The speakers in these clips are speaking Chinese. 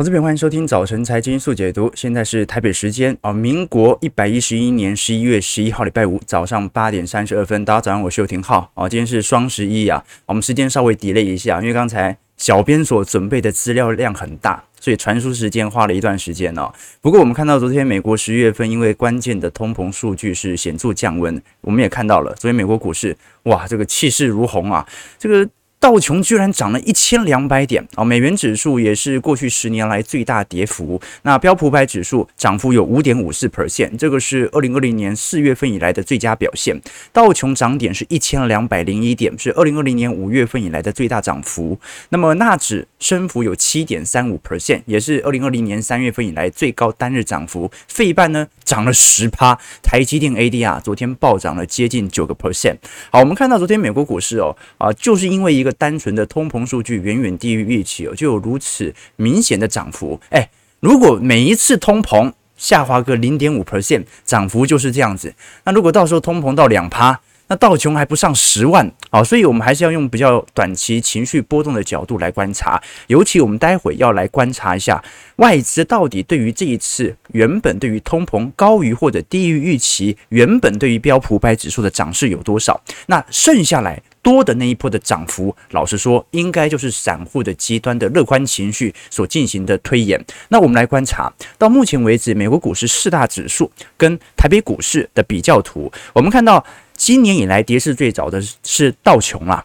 好，这边欢迎收听早晨财经速解读。现在是台北时间啊，民国一百一十一年十一月十一号，礼拜五早上八点三十二分。大家早上，我是邱廷浩啊。今天是双十一啊，我们时间稍微 delay 一下，因为刚才小编所准备的资料量很大，所以传输时间花了一段时间哦。不过我们看到昨天美国十一月份因为关键的通膨数据是显著降温，我们也看到了昨天美国股市哇，这个气势如虹啊，这个。道琼居然涨了一千两百点啊！美元指数也是过去十年来最大跌幅。那标普百指数涨幅有五点五四 percent，这个是二零二零年四月份以来的最佳表现。道琼涨点是一千两百零一点，是二零二零年五月份以来的最大涨幅。那么纳指升幅有七点三五 percent，也是二零二零年三月份以来最高单日涨幅。费半呢涨了十趴，台积电 ADR 昨天暴涨了接近九个 percent。好，我们看到昨天美国股市哦啊，就是因为一个。单纯的通膨数据远远低于预期哦，就有如此明显的涨幅。哎，如果每一次通膨下滑个零点五 percent，涨幅就是这样子。那如果到时候通膨到两趴，那道琼还不上十万啊，所以我们还是要用比较短期情绪波动的角度来观察。尤其我们待会要来观察一下外资到底对于这一次原本对于通膨高于或者低于预期，原本对于标普五百指数的涨势有多少？那剩下来。多的那一波的涨幅，老实说，应该就是散户的极端的乐观情绪所进行的推演。那我们来观察，到目前为止，美国股市四大指数跟台北股市的比较图，我们看到今年以来跌势最早的是道琼啊。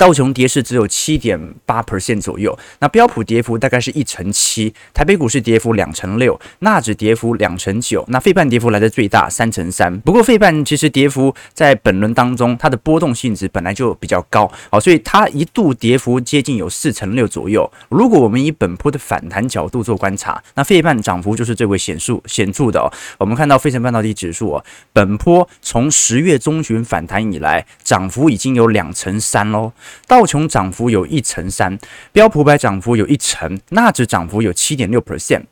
道琼跌势只有七点八 percent 左右，那标普跌幅大概是一成七，台北股市跌幅两成六，纳指跌幅两成九，那费半跌幅来的最大三成三。不过费半其实跌幅在本轮当中，它的波动性质本来就比较高，好，所以它一度跌幅接近有四成六左右。如果我们以本波的反弹角度做观察，那费半涨幅就是最为显著显著的哦。我们看到费城半导体指数哦，本波从十月中旬反弹以来，涨幅已经有两成三喽。道琼涨幅有一成三，标普百涨幅有一成，纳指涨幅有七点六 percent。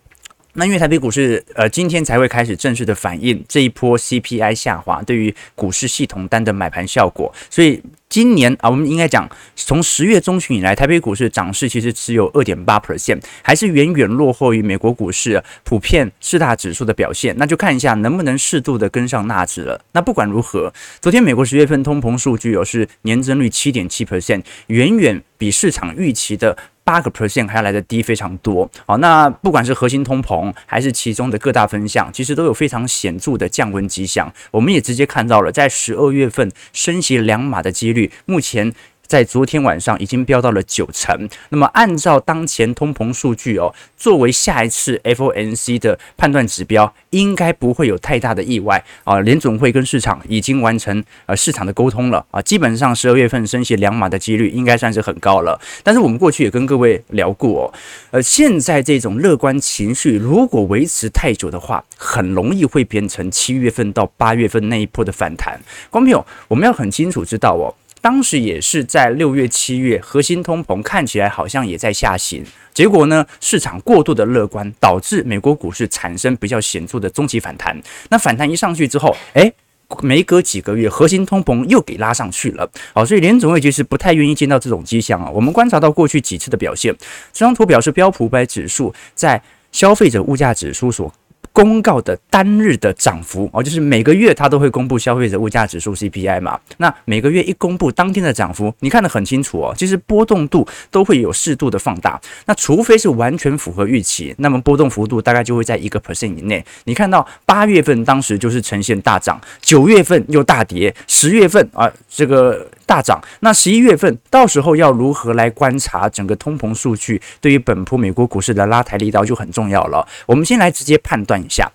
那因为台北股市呃今天才会开始正式的反映这一波 CPI 下滑对于股市系统单的买盘效果，所以。今年啊，我们应该讲，从十月中旬以来，台北股市涨势其实只有二点八 percent，还是远远落后于美国股市普遍四大指数的表现。那就看一下能不能适度的跟上纳指了。那不管如何，昨天美国十月份通膨数据有是年增率七点七 percent，远远比市场预期的。八个 percent 还要来的低非常多，好，那不管是核心通膨还是其中的各大分项，其实都有非常显著的降温迹象。我们也直接看到了，在十二月份升息两码的几率，目前。在昨天晚上已经飙到了九成。那么按照当前通膨数据哦，作为下一次 FOMC 的判断指标，应该不会有太大的意外啊。联总会跟市场已经完成呃市场的沟通了啊，基本上十二月份升息两码的几率应该算是很高了。但是我们过去也跟各位聊过哦，呃，现在这种乐观情绪如果维持太久的话，很容易会变成七月份到八月份那一波的反弹。观众朋友，我们要很清楚知道哦。当时也是在六月、七月，核心通膨看起来好像也在下行，结果呢，市场过度的乐观，导致美国股市产生比较显著的中期反弹。那反弹一上去之后，诶，没隔几个月，核心通膨又给拉上去了。好，所以联总会其实不太愿意见到这种迹象啊。我们观察到过去几次的表现，这张图表示标普五百指数在消费者物价指数所。公告的单日的涨幅哦，就是每个月它都会公布消费者物价指数 CPI 嘛。那每个月一公布当天的涨幅，你看得很清楚哦。其实波动度都会有适度的放大。那除非是完全符合预期，那么波动幅度大概就会在一个 percent 以内。你看到八月份当时就是呈现大涨，九月份又大跌，十月份啊这个大涨。那十一月份到时候要如何来观察整个通膨数据，对于本波美国股市的拉抬力道就很重要了。我们先来直接判断一。下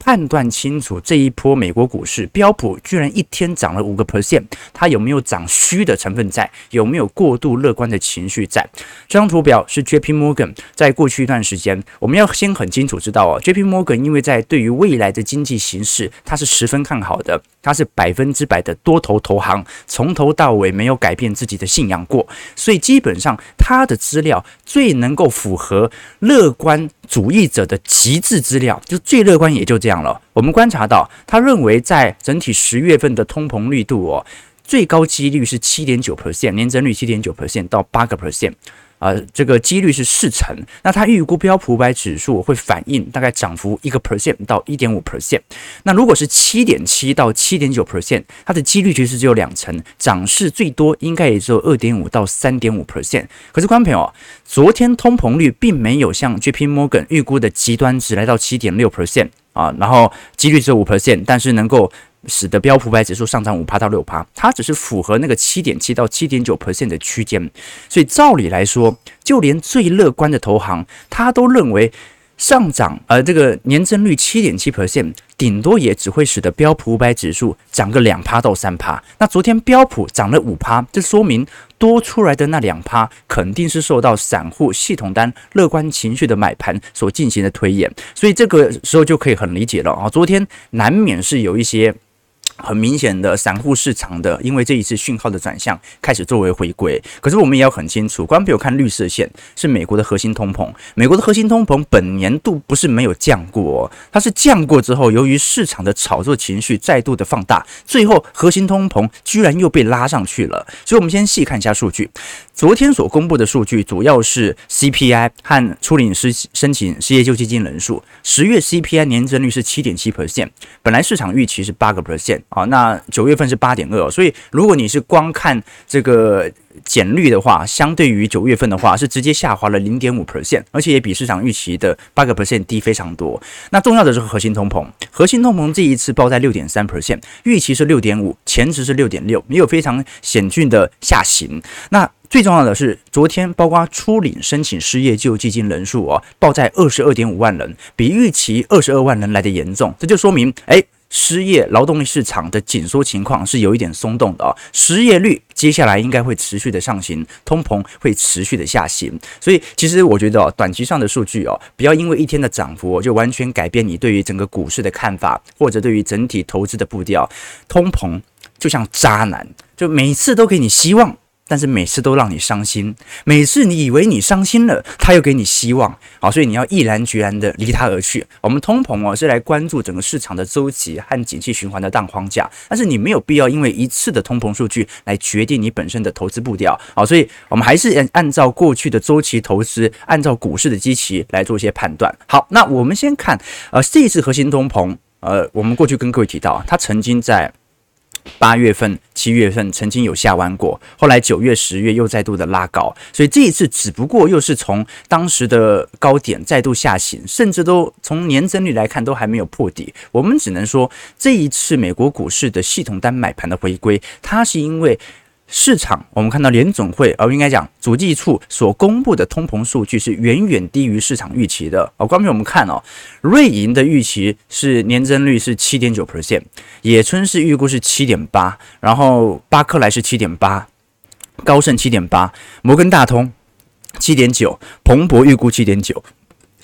判断清楚这一波美国股市标普居然一天涨了五个 percent，它有没有涨虚的成分在？有没有过度乐观的情绪在？这张图表是 JP Morgan 在过去一段时间，我们要先很清楚知道哦，JP Morgan 因为在对于未来的经济形势，它是十分看好的，它是百分之百的多头投行，从头到尾没有改变自己的信仰过，所以基本上它的资料最能够符合乐观。主义者的极致资料，就最乐观也就这样了。我们观察到，他认为在整体十月份的通膨率度哦，最高几率是七点九 percent，年增率七点九 percent 到八个 percent。呃，这个几率是四成，那它预估标普五百指数会反映大概涨幅一个 percent 到一点五 percent。那如果是七点七到七点九 percent，它的几率其实只有两成，涨势最多应该也只有二点五到三点五 percent。可是观众朋友，昨天通膨率并没有像 JP Morgan 预估的极端值来到七点六 percent 啊，然后几率只有五 percent，但是能够。使得标普五百指数上涨五趴到六趴，它只是符合那个七点七到七点九 percent 的区间，所以照理来说，就连最乐观的投行，他都认为上涨，呃，这个年增率七点七 percent，顶多也只会使得标普五百指数涨个两趴到三趴。那昨天标普涨了五趴，这说明多出来的那两趴肯定是受到散户系统单乐观情绪的买盘所进行的推演，所以这个时候就可以很理解了啊，昨天难免是有一些。很明显的散户市场的，因为这一次讯号的转向开始作为回归。可是我们也要很清楚，观众朋友看绿色线是美国的核心通膨。美国的核心通膨本年度不是没有降过，它是降过之后，由于市场的炒作情绪再度的放大，最后核心通膨居然又被拉上去了。所以，我们先细看一下数据。昨天所公布的数据主要是 CPI 和初领失申请失业救济金人数。十月 CPI 年增率是七点七 percent，本来市场预期是八个 percent。啊，那九月份是八点二，所以如果你是光看这个减率的话，相对于九月份的话，是直接下滑了零点五 percent，而且也比市场预期的八个 percent 低非常多。那重要的是核心通膨，核心通膨这一次报在六点三 percent，预期是六点五，前值是六点六，没有非常险峻的下行。那最重要的是，昨天包括初领申请失业救济金人数哦，报在二十二点五万人，比预期二十二万人来得严重，这就说明，哎。失业劳动力市场的紧缩情况是有一点松动的啊，失业率接下来应该会持续的上行，通膨会持续的下行，所以其实我觉得哦，短期上的数据哦，不要因为一天的涨幅就完全改变你对于整个股市的看法，或者对于整体投资的步调。通膨就像渣男，就每次都给你希望。但是每次都让你伤心，每次你以为你伤心了，他又给你希望，好，所以你要毅然决然的离他而去。我们通膨哦是来关注整个市场的周期和景气循环的大框架，但是你没有必要因为一次的通膨数据来决定你本身的投资步调，好，所以我们还是按按照过去的周期投资，按照股市的基期来做一些判断。好，那我们先看，呃，这一次核心通膨，呃，我们过去跟各位提到，它曾经在。八月份、七月份曾经有下弯过，后来九月、十月又再度的拉高，所以这一次只不过又是从当时的高点再度下行，甚至都从年增率来看都还没有破底。我们只能说，这一次美国股市的系统单买盘的回归，它是因为。市场，我们看到联总会，而应该讲主计处所公布的通膨数据是远远低于市场预期的。哦，关于我们看哦，瑞银的预期是年增率是七点九 percent，野村是预估是七点八，然后巴克莱是七点八，高盛七点八，摩根大通七点九，彭博预估七点九。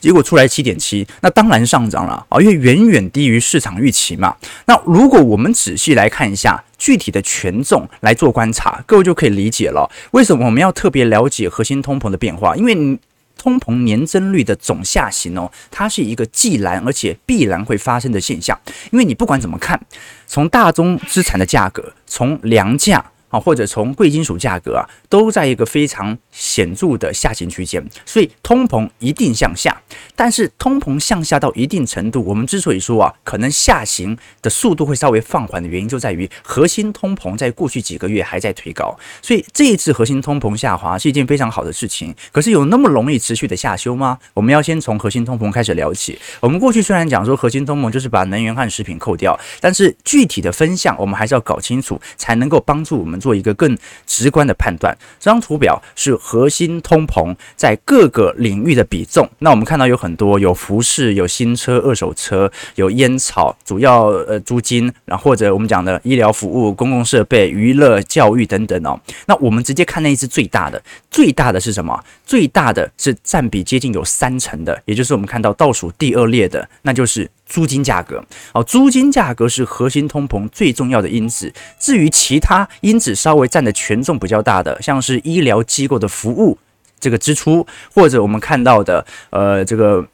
结果出来七点七，那当然上涨了啊，因为远远低于市场预期嘛。那如果我们仔细来看一下具体的权重来做观察，各位就可以理解了为什么我们要特别了解核心通膨的变化。因为通膨年增率的总下行哦，它是一个既然而且必然会发生的现象。因为你不管怎么看，从大宗资产的价格，从粮价。或者从贵金属价格啊，都在一个非常显著的下行区间，所以通膨一定向下。但是通膨向下到一定程度，我们之所以说啊，可能下行的速度会稍微放缓的原因，就在于核心通膨在过去几个月还在推高。所以这一次核心通膨下滑是一件非常好的事情。可是有那么容易持续的下修吗？我们要先从核心通膨开始聊起。我们过去虽然讲说核心通膨就是把能源和食品扣掉，但是具体的分项我们还是要搞清楚，才能够帮助我们。做一个更直观的判断，这张图表是核心通膨在各个领域的比重。那我们看到有很多，有服饰、有新车、二手车、有烟草，主要呃租金，然后或者我们讲的医疗服务、公共设备、娱乐、教育等等哦。那我们直接看那一支最大的，最大的是什么？最大的是占比接近有三成的，也就是我们看到倒数第二列的，那就是。租金价格，哦，租金价格是核心通膨最重要的因子。至于其他因子稍微占的权重比较大的，像是医疗机构的服务这个支出，或者我们看到的，呃，这个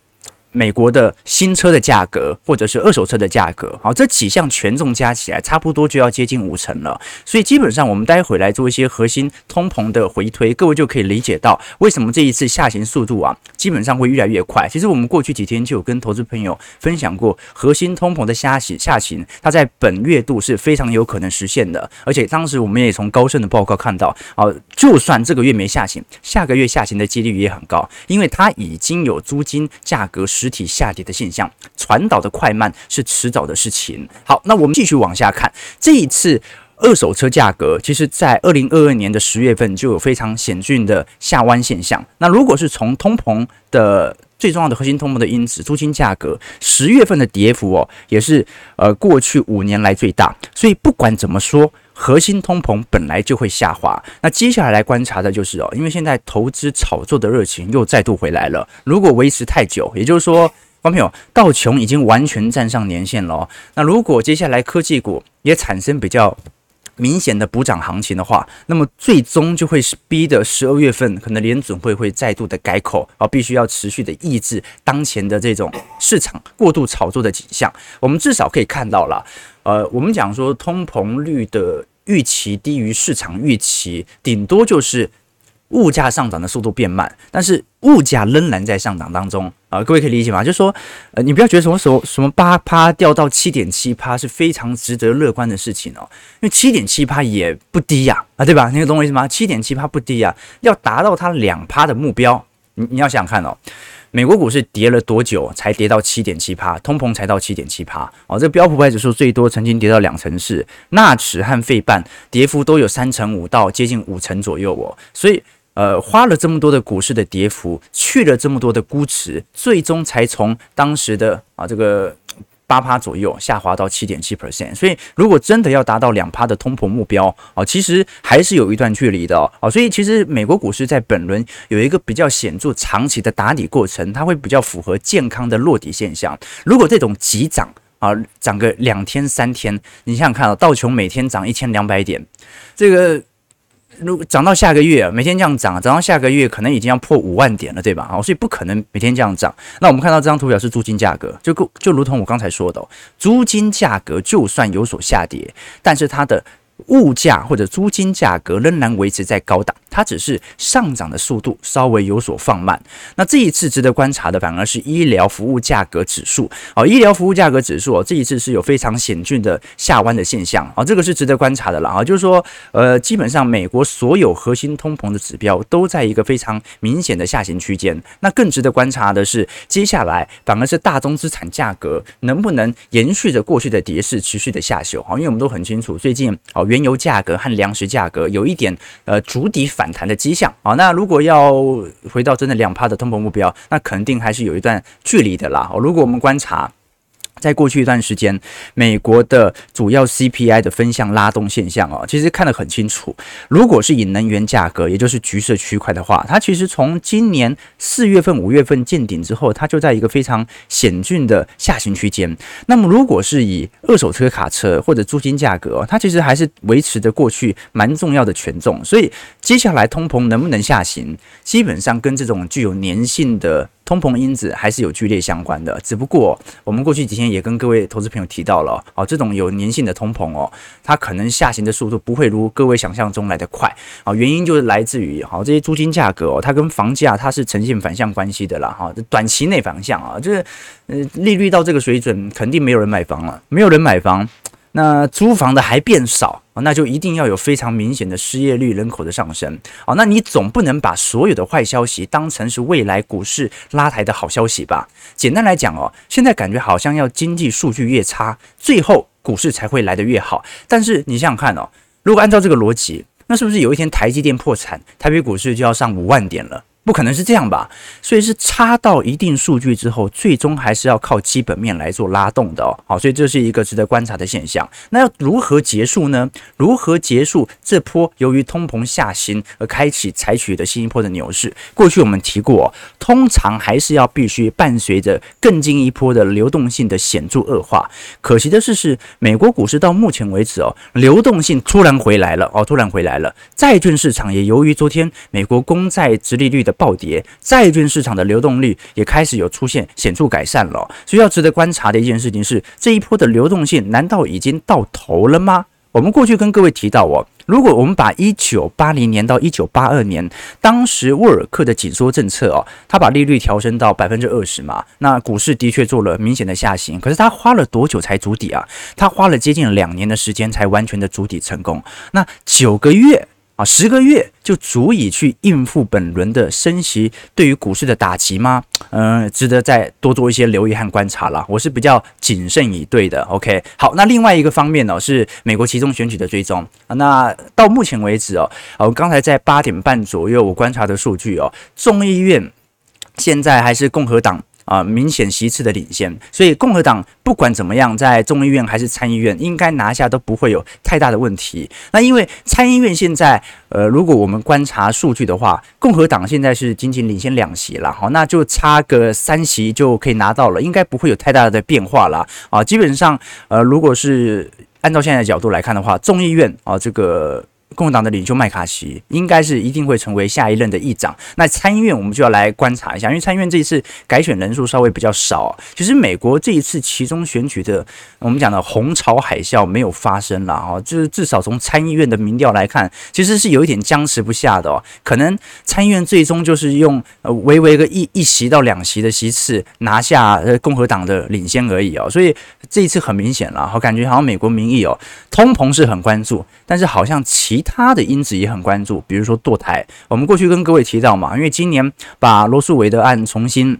美国的新车的价格，或者是二手车的价格，好，这几项权重加起来，差不多就要接近五成了。所以基本上，我们待会来做一些核心通膨的回推，各位就可以理解到为什么这一次下行速度啊，基本上会越来越快。其实我们过去几天就有跟投资朋友分享过，核心通膨的下行下行，它在本月度是非常有可能实现的。而且当时我们也从高盛的报告看到，啊，就算这个月没下行，下个月下行的几率也很高，因为它已经有租金价格实体下跌的现象，传导的快慢是迟早的事情。好，那我们继续往下看，这一次二手车价格，其实在二零二二年的十月份就有非常显著的下弯现象。那如果是从通膨的最重要的核心通膨的因子，租金价格十月份的跌幅哦，也是呃过去五年来最大。所以不管怎么说，核心通膨本来就会下滑。那接下来来观察的就是哦，因为现在投资炒作的热情又再度回来了。如果维持太久，也就是说，观众朋友，道琼已经完全站上年线了。那如果接下来科技股也产生比较明显的补涨行情的话，那么最终就会是逼得十二月份可能联准会会再度的改口啊，必须要持续的抑制当前的这种市场过度炒作的景象。我们至少可以看到了，呃，我们讲说通膨率的预期低于市场预期，顶多就是。物价上涨的速度变慢，但是物价仍然在上涨当中啊、各位可以理解吗？就是说，呃，你不要觉得什么时候什么八趴掉到七点七趴是非常值得乐观的事情哦，因为七点七趴也不低呀，啊，对吧？你懂我意思吗？七点七趴不低呀，要达到它两趴的目标，你你要想想看哦，美国股市跌了多久才跌到七点七趴？通膨才到七点七趴哦，这标普百指数最多曾经跌到两成四，纳指和费半跌幅都有三成五到接近五成左右哦，所以。呃，花了这么多的股市的跌幅，去了这么多的估值，最终才从当时的啊这个八趴左右下滑到七点七 percent。所以，如果真的要达到两趴的通膨目标啊，其实还是有一段距离的哦。所以，其实美国股市在本轮有一个比较显著长期的打底过程，它会比较符合健康的落底现象。如果这种急涨啊，涨个两天三天，你想想看啊，道琼每天涨一千两百点，这个。如果涨到下个月，每天这样涨，涨到下个月可能已经要破五万点了，对吧？好，所以不可能每天这样涨。那我们看到这张图表是租金价格，就就如同我刚才说的，租金价格就算有所下跌，但是它的。物价或者租金价格仍然维持在高档，它只是上涨的速度稍微有所放慢。那这一次值得观察的反而是医疗服务价格指数哦，医疗服务价格指数哦，这一次是有非常显著的下弯的现象啊，这个是值得观察的了啊。就是说，呃，基本上美国所有核心通膨的指标都在一个非常明显的下行区间。那更值得观察的是，接下来反而是大宗资产价格能不能延续着过去的跌势持续的下修啊？因为我们都很清楚，最近哦。原油价格和粮食价格有一点呃筑底反反弹的迹象啊，那如果要回到真的两帕的通膨目标，那肯定还是有一段距离的啦。如果我们观察。在过去一段时间，美国的主要 CPI 的分项拉动现象哦，其实看得很清楚。如果是以能源价格，也就是橘色区块的话，它其实从今年四月份、五月份见顶之后，它就在一个非常险峻的下行区间。那么，如果是以二手车、卡车或者租金价格，它其实还是维持着过去蛮重要的权重。所以，接下来通膨能不能下行，基本上跟这种具有粘性的。通膨因子还是有剧烈相关的，只不过我们过去几天也跟各位投资朋友提到了，哦，这种有粘性的通膨哦，它可能下行的速度不会如各位想象中来得快啊，原因就是来自于哈这些租金价格哦，它跟房价它是呈现反向关系的啦哈，短期内反向啊，就是呃利率到这个水准，肯定没有人买房了，没有人买房。那租房的还变少哦，那就一定要有非常明显的失业率、人口的上升啊。那你总不能把所有的坏消息当成是未来股市拉抬的好消息吧？简单来讲哦，现在感觉好像要经济数据越差，最后股市才会来得越好。但是你想想看哦，如果按照这个逻辑，那是不是有一天台积电破产，台北股市就要上五万点了？不可能是这样吧？所以是差到一定数据之后，最终还是要靠基本面来做拉动的哦。好，所以这是一个值得观察的现象。那要如何结束呢？如何结束这波由于通膨下行而开启采取的新一波的牛市？过去我们提过，通常还是要必须伴随着更进一波的流动性的显著恶化。可惜的是，是美国股市到目前为止哦，流动性突然回来了哦，突然回来了。债券市场也由于昨天美国公债殖利率的暴跌，债券市场的流动率也开始有出现显著改善了。所以要值得观察的一件事情是，这一波的流动性难道已经到头了吗？我们过去跟各位提到哦，如果我们把一九八零年到一九八二年当时沃尔克的紧缩政策哦，他把利率调升到百分之二十嘛，那股市的确做了明显的下行。可是他花了多久才筑底啊？他花了接近两年的时间才完全的筑底成功。那九个月。啊，十个月就足以去应付本轮的升息对于股市的打击吗？嗯、值得再多做一些留意和观察了。我是比较谨慎以对的。OK，好，那另外一个方面呢，是美国期中选举的追踪。那到目前为止哦，我刚才在八点半左右我观察的数据哦，众议院现在还是共和党。啊，明显席次的领先，所以共和党不管怎么样，在众议院还是参议院，应该拿下都不会有太大的问题。那因为参议院现在，呃，如果我们观察数据的话，共和党现在是仅仅领先两席了，好，那就差个三席就可以拿到了，应该不会有太大的变化了。啊，基本上，呃，如果是按照现在的角度来看的话，众议院啊，这个。共和党的领袖麦卡锡应该是一定会成为下一任的议长。那参议院我们就要来观察一下，因为参议院这一次改选人数稍微比较少。其实美国这一次其中选举的我们讲的红潮海啸没有发生了哈，就是至少从参议院的民调来看，其实是有一点僵持不下的哦。可能参议院最终就是用呃微微个一一席到两席的席次拿下呃共和党的领先而已哦。所以这一次很明显了，我感觉好像美国民意哦，通膨是很关注，但是好像其他的因子也很关注，比如说堕胎。我们过去跟各位提到嘛，因为今年把罗诉韦德案重新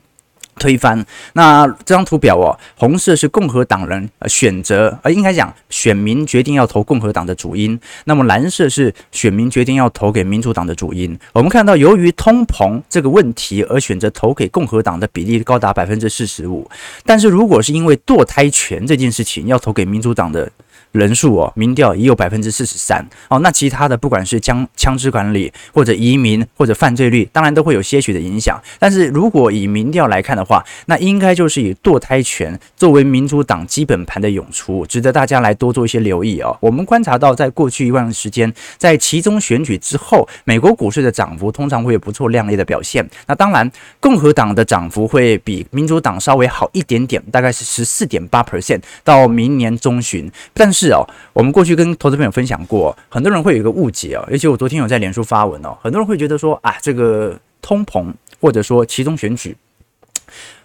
推翻。那这张图表哦，红色是共和党人选择，呃，应该讲选民决定要投共和党的主因。那么蓝色是选民决定要投给民主党的主因。我们看到，由于通膨这个问题而选择投给共和党的比例高达百分之四十五。但是如果是因为堕胎权这件事情要投给民主党的，人数哦，民调也有百分之四十三哦。那其他的不管是枪枪支管理或者移民或者犯罪率，当然都会有些许的影响。但是如果以民调来看的话，那应该就是以堕胎权作为民主党基本盘的涌出，值得大家来多做一些留意哦。我们观察到，在过去一段时间，在其中选举之后，美国股市的涨幅通常会有不错亮丽的表现。那当然，共和党的涨幅会比民主党稍微好一点点，大概是十四点八 percent 到明年中旬，但是。是哦，我们过去跟投资朋友分享过，很多人会有一个误解哦，尤其我昨天有在脸书发文哦，很多人会觉得说啊，这个通膨或者说其中选举，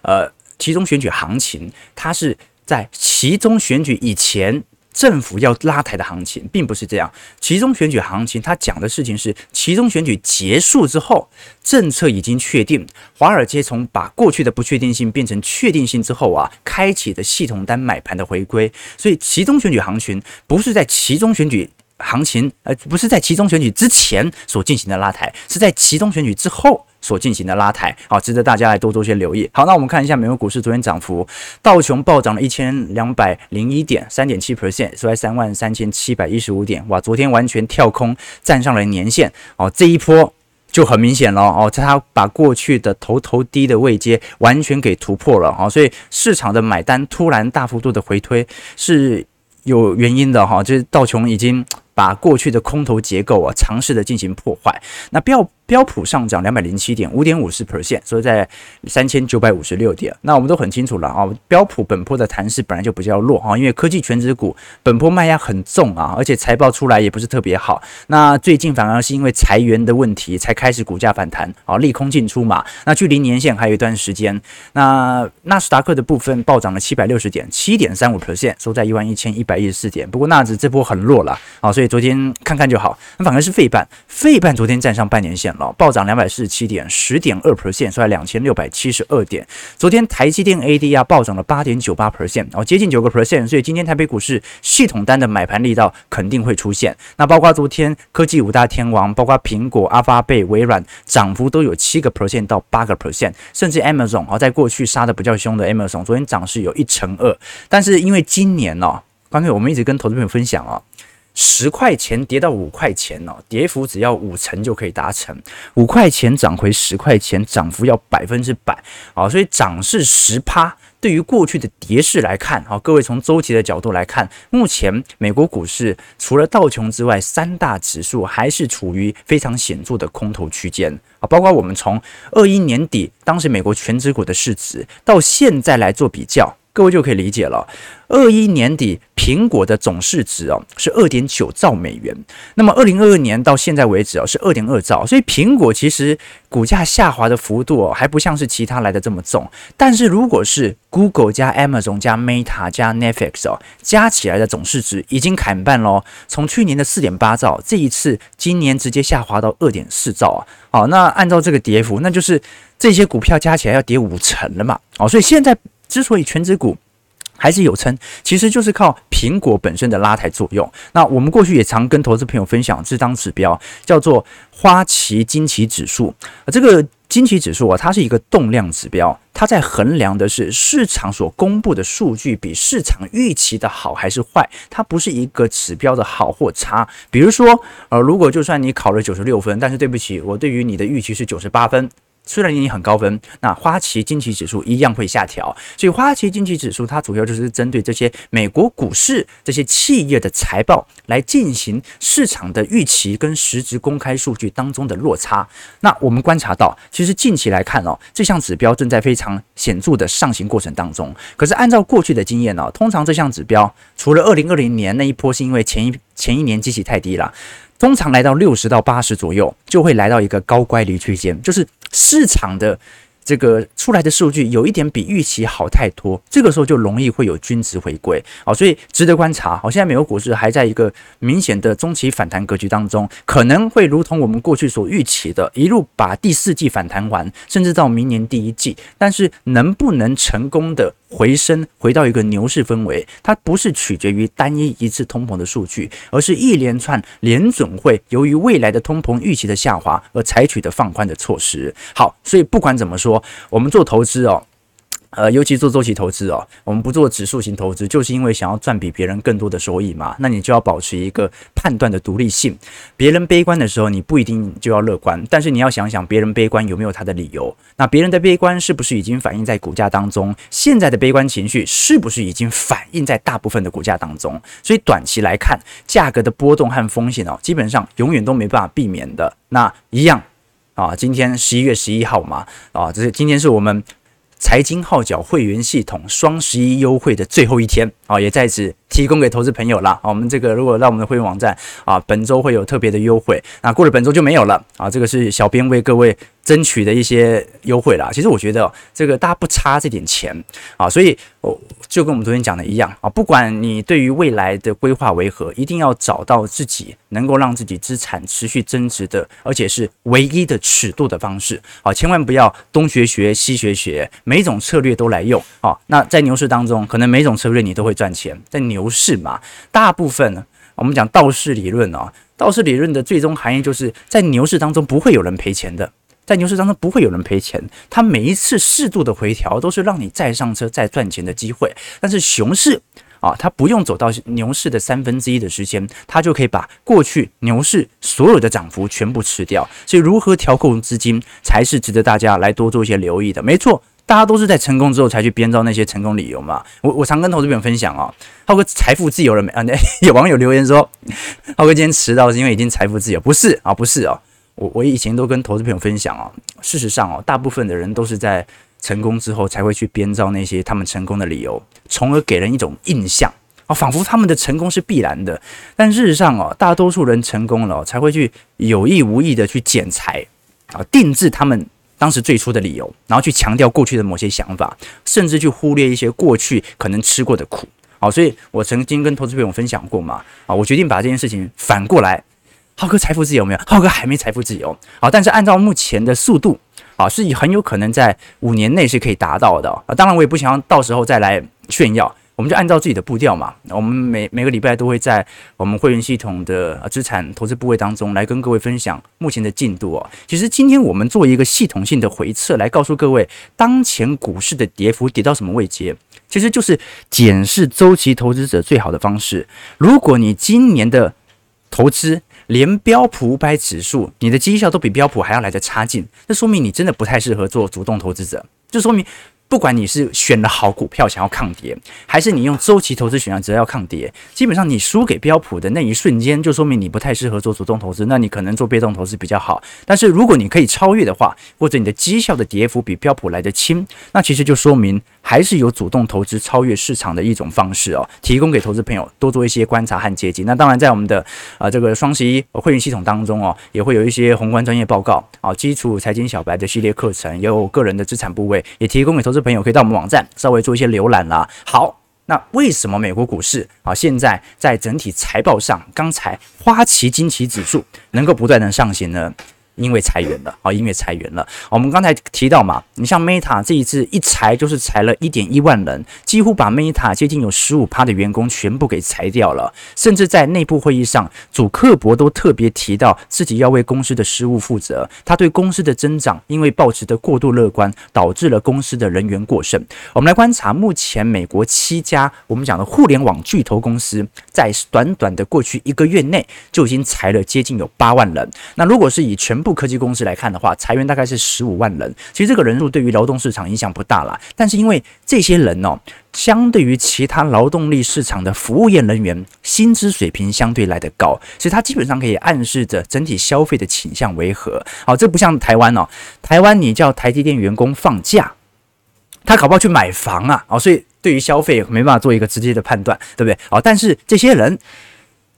呃，其中选举行情，它是在其中选举以前。政府要拉抬的行情并不是这样，其中选举行情，它讲的事情是其中选举结束之后，政策已经确定，华尔街从把过去的不确定性变成确定性之后啊，开启的系统单买盘的回归，所以其中选举行情不是在其中选举。行情呃，不是在集中选举之前所进行的拉抬，是在集中选举之后所进行的拉抬，好，值得大家来多做些留意。好，那我们看一下美国股市昨天涨幅，道琼暴涨了一千两百零一点，三点七 percent，收在三万三千七百一十五点，哇，昨天完全跳空站上了年线，哦，这一波就很明显了，哦，它把过去的头头低的位阶完全给突破了，哦，所以市场的买单突然大幅度的回推是有原因的，哈，就是道琼已经。把过去的空头结构啊，尝试的进行破坏。那标标普上涨两百零七点，五点五四 percent，所在三千九百五十六点。那我们都很清楚了啊，标普本波的弹势本来就比较弱啊，因为科技全指股本波卖压很重啊，而且财报出来也不是特别好。那最近反而是因为裁员的问题才开始股价反弹啊，利空进出嘛。那距离年线还有一段时间。那纳斯达克的部分暴涨了七百六十点，七点三五 percent，收在一万一千一百一十四点。不过纳指这波很弱了啊，所以。昨天看看就好，那反而是费半，费半昨天站上半年线了，暴涨两百四十七点，十点二 percent，收在两千六百七十二点。昨天台积电 ADR 暴涨了八点九八 percent，哦，接近九个 percent，所以今天台北股市系统单的买盘力道肯定会出现。那包括昨天科技五大天王，包括苹果、阿发贝、微软，涨幅都有七个 percent 到八个 percent，甚至 Amazon 哦，在过去杀的比较凶的 Amazon，昨天涨势有一成二。但是因为今年哦，刚才我们一直跟投资朋友分享哦。十块钱跌到五块钱哦，跌幅只要五成就可以达成。五块钱涨回十块钱，涨幅要百分之百啊！所以涨是十趴。对于过去的跌势来看，啊，各位从周期的角度来看，目前美国股市除了道琼之外，三大指数还是处于非常显著的空头区间啊。包括我们从二一年底当时美国权值股的市值到现在来做比较。各位就可以理解了，二一年底苹果的总市值哦是二点九兆美元，那么二零二二年到现在为止哦是二点二兆，所以苹果其实股价下滑的幅度哦还不像是其他来的这么重，但是如果是 Google 加 Amazon 加 Meta 加 Netflix 哦加起来的总市值已经砍半喽，从去年的四点八兆，这一次今年直接下滑到二点四兆啊，好，那按照这个跌幅，那就是这些股票加起来要跌五成了嘛，哦，所以现在。之所以权值股还是有撑，其实就是靠苹果本身的拉抬作用。那我们过去也常跟投资朋友分享这张指标，叫做花旗惊奇指数。这个惊奇指数啊，它是一个动量指标，它在衡量的是市场所公布的数据比市场预期的好还是坏，它不是一个指标的好或差。比如说，呃，如果就算你考了九十六分，但是对不起，我对于你的预期是九十八分。虽然你很高分，那花旗经济指数一样会下调。所以花旗经济指数它主要就是针对这些美国股市这些企业的财报来进行市场的预期跟实质公开数据当中的落差。那我们观察到，其实近期来看哦，这项指标正在非常显著的上行过程当中。可是按照过去的经验呢，通常这项指标除了二零二零年那一波是因为前一前一年机器太低了。通常来到六十到八十左右，就会来到一个高乖离区间，就是市场的这个出来的数据有一点比预期好太多，这个时候就容易会有均值回归，好，所以值得观察。好，现在美国股市还在一个明显的中期反弹格局当中，可能会如同我们过去所预期的，一路把第四季反弹完，甚至到明年第一季，但是能不能成功的？回升回到一个牛市氛围，它不是取决于单一一次通膨的数据，而是一连串联准会由于未来的通膨预期的下滑而采取的放宽的措施。好，所以不管怎么说，我们做投资哦。呃，尤其做周期投资哦，我们不做指数型投资，就是因为想要赚比别人更多的收益嘛。那你就要保持一个判断的独立性。别人悲观的时候，你不一定就要乐观，但是你要想想别人悲观有没有他的理由。那别人的悲观是不是已经反映在股价当中？现在的悲观情绪是不是已经反映在大部分的股价当中？所以短期来看，价格的波动和风险哦，基本上永远都没办法避免的。那一样啊，今天十一月十一号嘛，啊，这是今天是我们。财经号角会员系统双十一优惠的最后一天啊，也在此提供给投资朋友了。我们这个如果让我们的会员网站啊，本周会有特别的优惠，那过了本周就没有了啊。这个是小编为各位争取的一些优惠啦。其实我觉得这个大家不差这点钱啊，所以我就跟我们昨天讲的一样啊，不管你对于未来的规划为何，一定要找到自己能够让自己资产持续增值的，而且是唯一的尺度的方式啊，千万不要东学学西学学，每种策略都来用啊。那在牛市当中，可能每种策略你都会赚钱，在牛牛市嘛，大部分我们讲道氏理论啊，道氏理论的最终含义就是在牛市当中不会有人赔钱的。在牛市当中不会有人赔钱，它每一次适度的回调都是让你再上车再赚钱的机会。但是熊市啊，它不用走到牛市的三分之一的时间，它就可以把过去牛市所有的涨幅全部吃掉。所以如何调控资金才是值得大家来多做一些留意的。没错，大家都是在成功之后才去编造那些成功理由嘛。我我常跟投资朋友分享啊，浩哥财富自由了没啊？有网友留言说，浩哥今天迟到是因为已经财富自由，不是啊，不是哦。我我以前都跟投资朋友分享哦，事实上哦，大部分的人都是在成功之后才会去编造那些他们成功的理由，从而给人一种印象啊，仿佛他们的成功是必然的。但事实上哦，大多数人成功了才会去有意无意的去剪裁啊，定制他们当时最初的理由，然后去强调过去的某些想法，甚至去忽略一些过去可能吃过的苦。好，所以我曾经跟投资朋友分享过嘛，啊，我决定把这件事情反过来。浩哥财富自由没有？浩哥还没财富自由。好，但是按照目前的速度，啊，是很有可能在五年内是可以达到的啊。当然，我也不想到时候再来炫耀，我们就按照自己的步调嘛。我们每每个礼拜都会在我们会员系统的资产投资部位当中来跟各位分享目前的进度哦。其实今天我们做一个系统性的回测，来告诉各位当前股市的跌幅跌到什么位阶，其实就是检视周期投资者最好的方式。如果你今年的投资，连标普五百指数，你的绩效都比标普还要来得差劲，这说明你真的不太适合做主动投资者，就说明。不管你是选了好股票想要抗跌，还是你用周期投资选项只要抗跌，基本上你输给标普的那一瞬间，就说明你不太适合做主动投资，那你可能做被动投资比较好。但是如果你可以超越的话，或者你的绩效的跌幅比标普来得轻，那其实就说明还是有主动投资超越市场的一种方式哦。提供给投资朋友多做一些观察和接近。那当然，在我们的啊、这个双十一会员系统当中哦，也会有一些宏观专业报告啊、基础财经小白的系列课程，也有个人的资产部位，也提供给投资。朋友可以到我们网站稍微做一些浏览啦。好，那为什么美国股市啊现在在整体财报上，刚才花旗惊奇指数能够不断的上行呢？因为裁员了啊，因为裁员了。我们刚才提到嘛，你像 Meta 这一次一裁就是裁了一点一万人，几乎把 Meta 接近有十五趴的员工全部给裁掉了。甚至在内部会议上，祖克伯都特别提到自己要为公司的失误负责。他对公司的增长，因为抱持的过度乐观，导致了公司的人员过剩。我们来观察目前美国七家我们讲的互联网巨头公司，在短短的过去一个月内就已经裁了接近有八万人。那如果是以全部科技公司来看的话，裁员大概是十五万人。其实这个人数对于劳动市场影响不大啦，但是因为这些人哦，相对于其他劳动力市场的服务业人员，薪资水平相对来得高，所以它基本上可以暗示着整体消费的倾向为何。好，这不像台湾哦，台湾你叫台积电员工放假，他搞不好去买房啊，哦，所以对于消费没办法做一个直接的判断，对不对？哦，但是这些人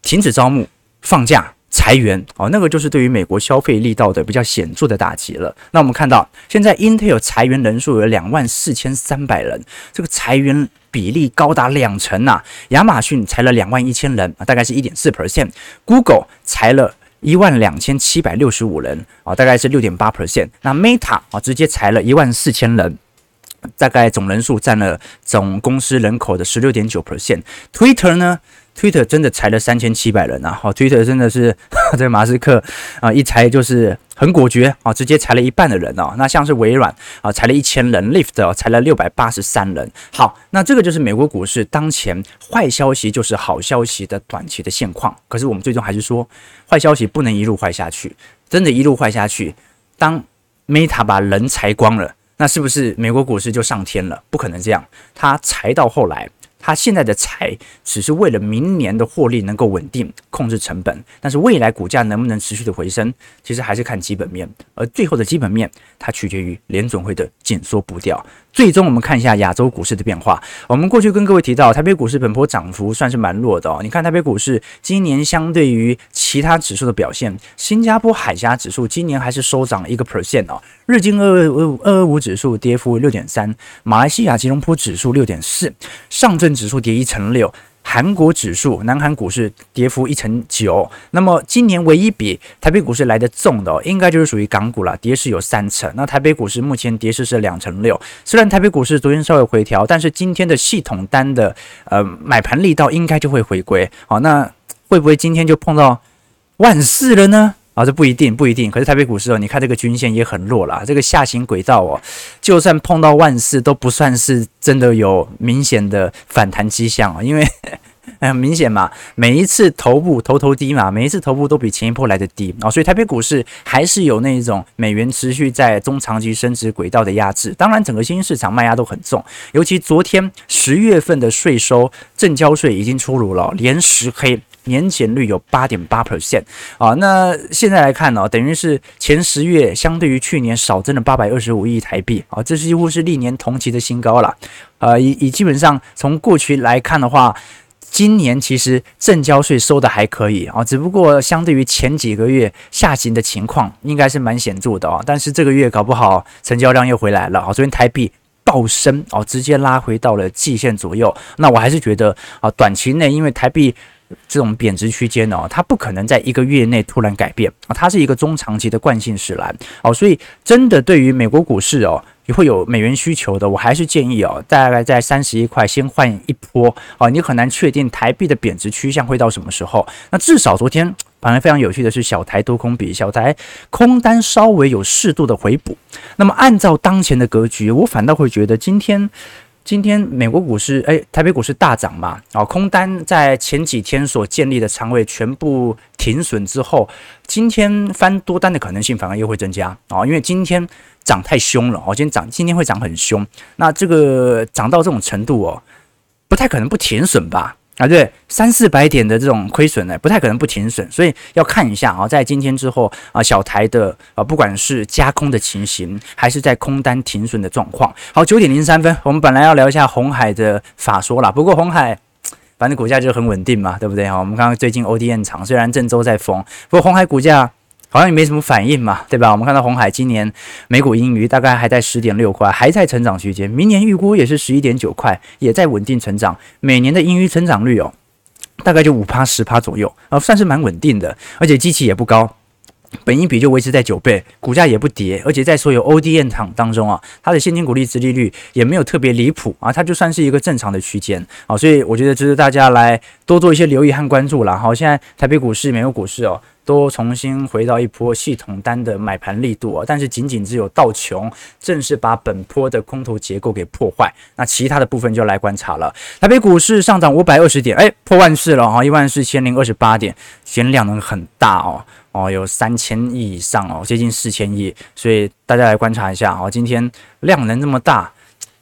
停止招募，放假。裁员哦，那个就是对于美国消费力道的比较显著的打击了。那我们看到，现在 Intel 裁员人数有两万四千三百人，这个裁员比例高达两成呐。亚马逊裁了两万一千人啊，大概是一点四 percent。Google 裁了一万两千七百六十五人啊，大概是六点八 percent。那 Meta 啊，直接裁了一万四千人，大概总人数占了总公司人口的十六点九 percent。Twitter 呢？Twitter 真的裁了三千七百人啊！好，Twitter 真的是 这个马斯克啊，一裁就是很果决啊，直接裁了一半的人哦。那像是微软啊，裁了一千人；Lyft 裁了六百八十三人。好，那这个就是美国股市当前坏消息就是好消息的短期的现况。可是我们最终还是说，坏消息不能一路坏下去。真的，一路坏下去，当 Meta 把人裁光了，那是不是美国股市就上天了？不可能这样，它裁到后来。它现在的财只是为了明年的获利能够稳定控制成本，但是未来股价能不能持续的回升，其实还是看基本面，而最后的基本面它取决于联准会的紧缩步调。最终我们看一下亚洲股市的变化。我们过去跟各位提到，台北股市本波涨幅算是蛮弱的哦。你看台北股市今年相对于其他指数的表现，新加坡海峡指数今年还是收涨了一个 percent 哦。日经二二五二二五指数跌幅六点三，马来西亚吉隆坡指数六点四，上证指数跌一成六。韩国指数，南韩股市跌幅一成九。那么今年唯一比台北股市来的重的，应该就是属于港股了，跌势有三成。那台北股市目前跌势是两成六。虽然台北股市昨天稍微回调，但是今天的系统单的呃买盘力道应该就会回归。好，那会不会今天就碰到万四了呢？啊，这不一定，不一定。可是台北股市哦，你看这个均线也很弱了，这个下行轨道哦，就算碰到万事都不算是真的有明显的反弹迹象啊，因为 很明显嘛，每一次头部头头低嘛，每一次头部都比前一波来的低啊，所以台北股市还是有那种美元持续在中长期升值轨道的压制。当然，整个新兴市场卖压都很重，尤其昨天十月份的税收证交税已经出炉了，连十黑。年减率有八点八 percent 啊，那现在来看呢、等于是前十月相对于去年少增了八百二十五亿台币啊，这几乎是历年同期的新高了。呃，以以基本上从过去来看的话，今年其实证交税收的还可以啊，只不过相对于前几个月下行的情况，应该是蛮显著的啊。但是这个月搞不好成交量又回来了啊，昨天台币暴升哦，直接拉回到了季线左右。那我还是觉得啊，短期内因为台币。这种贬值区间哦，它不可能在一个月内突然改变啊，它是一个中长期的惯性使然哦，所以真的对于美国股市哦，也会有美元需求的，我还是建议哦，大概在三十一块先换一波哦，你很难确定台币的贬值趋向会到什么时候。那至少昨天反而非常有趣的是，小台多空比，小台空单稍微有适度的回补。那么按照当前的格局，我反倒会觉得今天。今天美国股市，哎，台北股市大涨嘛，啊，空单在前几天所建立的仓位全部停损之后，今天翻多单的可能性反而又会增加啊，因为今天涨太凶了哦，今天涨，今天会涨很凶，那这个涨到这种程度哦，不太可能不停损吧？啊，对，三四百点的这种亏损呢，不太可能不停损，所以要看一下啊，在今天之后啊，小台的啊，不管是加空的情形，还是在空单停损的状况。好，九点零三分，我们本来要聊一下红海的法说啦，不过红海反正股价就很稳定嘛，对不对啊？我们刚刚最近 ODN 厂虽然郑州在封，不过红海股价。好像也没什么反应嘛，对吧？我们看到鸿海今年每股盈余大概还在十点六块，还在成长区间。明年预估也是十一点九块，也在稳定成长。每年的盈余成长率哦，大概就五趴十趴左右啊，算是蛮稳定的。而且基期也不高，本一比就维持在九倍，股价也不跌。而且在所有 ODM 厂当中啊，它的现金股利殖利率也没有特别离谱啊，它就算是一个正常的区间啊。所以我觉得值得大家来多做一些留意和关注了。好，现在台北股市、美国股市哦。都重新回到一波系统单的买盘力度啊，但是仅仅只有道琼正式把本波的空头结构给破坏，那其他的部分就来观察了。台北股市上涨五百二十点，哎，破万四了哈，一万四千零二十八点，今天量能很大哦，哦，有三千亿以上哦，接近四千亿，所以大家来观察一下哦，今天量能这么大。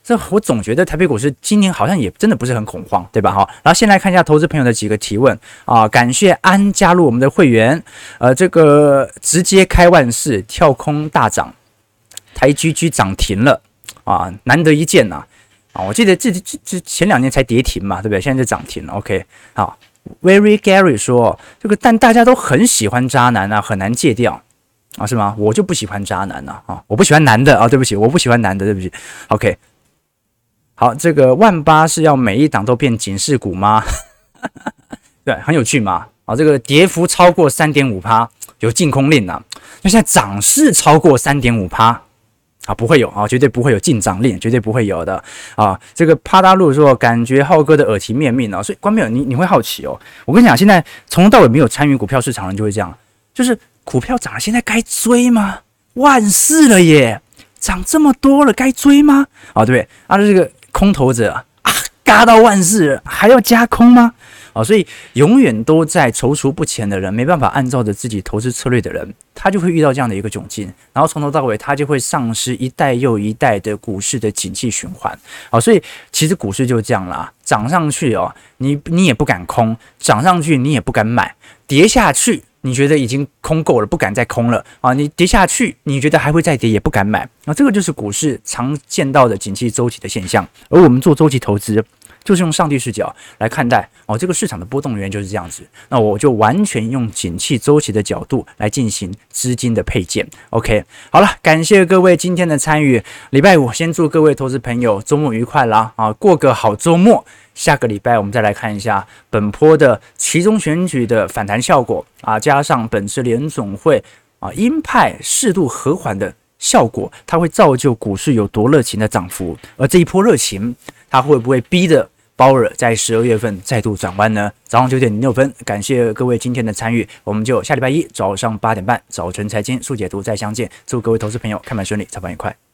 这我总觉得台北股市今年好像也真的不是很恐慌，对吧？哈，然后先来看一下投资朋友的几个提问啊，感谢安加入我们的会员，呃，这个直接开万事跳空大涨，台 GG 涨停了啊，难得一见呐啊！我记得这这这前两年才跌停嘛，对不对？现在就涨停了，OK。好，Very Gary 说这个，但大家都很喜欢渣男啊，很难戒掉啊，是吗？我就不喜欢渣男呐啊，我不喜欢男的啊，对不起，我不喜欢男的，对不起，OK。好，这个万八是要每一档都变警示股吗？对，很有趣嘛。啊，这个跌幅超过三点五趴有禁空令啊。那现在涨势超过三点五趴啊，不会有啊，绝对不会有禁涨令，绝对不会有的啊。这个帕大陆说，感觉浩哥的耳提面命啊，所以观众朋友，你你会好奇哦。我跟你讲，现在从头到尾没有参与股票市场的人就会这样，就是股票涨了，现在该追吗？万事了耶，涨这么多了，该追吗？啊，对不对？啊，这个。空头者啊，嘎到万事还要加空吗？啊，所以永远都在踌躇不前的人，没办法按照着自己投资策略的人，他就会遇到这样的一个窘境，然后从头到尾他就会丧失一代又一代的股市的景气循环。啊，所以其实股市就这样啦，涨上去哦，你你也不敢空；涨上去你也不敢买；跌下去。你觉得已经空够了，不敢再空了啊！你跌下去，你觉得还会再跌，也不敢买那！这个就是股市常见到的景气周期的现象。而我们做周期投资，就是用上帝视角来看待哦，这个市场的波动原因就是这样子。那我就完全用景气周期的角度来进行资金的配件。OK，好了，感谢各位今天的参与。礼拜五先祝各位投资朋友周末愉快啦！啊，过个好周末。下个礼拜我们再来看一下本波的期中选举的反弹效果啊，加上本次联总会啊鹰派适度和缓的效果，它会造就股市有多热情的涨幅，而这一波热情，它会不会逼得鲍尔在十二月份再度转弯呢？早上九点零六分，感谢各位今天的参与，我们就下礼拜一早上八点半早晨财经速解读再相见，祝各位投资朋友开盘顺利，操盘愉快。